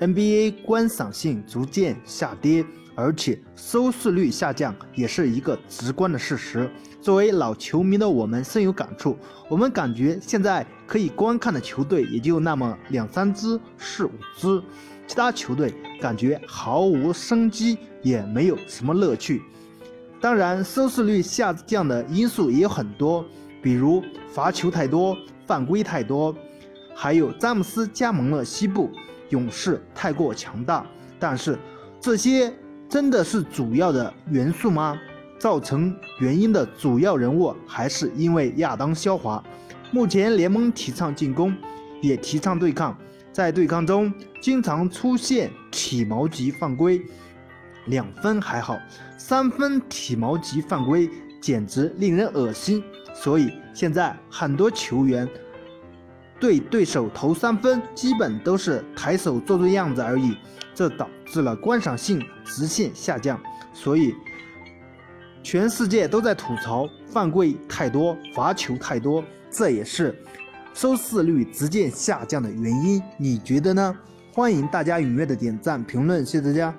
NBA 观赏性逐渐下跌，而且收视率下降也是一个直观的事实。作为老球迷的我们深有感触，我们感觉现在可以观看的球队也就那么两三支、四五支，其他球队感觉毫无生机，也没有什么乐趣。当然，收视率下降的因素也有很多，比如罚球太多、犯规太多，还有詹姆斯加盟了西部。勇士太过强大，但是这些真的是主要的元素吗？造成原因的主要人物还是因为亚当肖华。目前联盟提倡进攻，也提倡对抗，在对抗中经常出现体毛级犯规，两分还好，三分体毛级犯规简直令人恶心。所以现在很多球员。对对手投三分，基本都是抬手做做样子而已，这导致了观赏性直线下降。所以，全世界都在吐槽犯规太多、罚球太多，这也是收视率直线下降的原因。你觉得呢？欢迎大家踊跃的点赞评论，谢谢大家。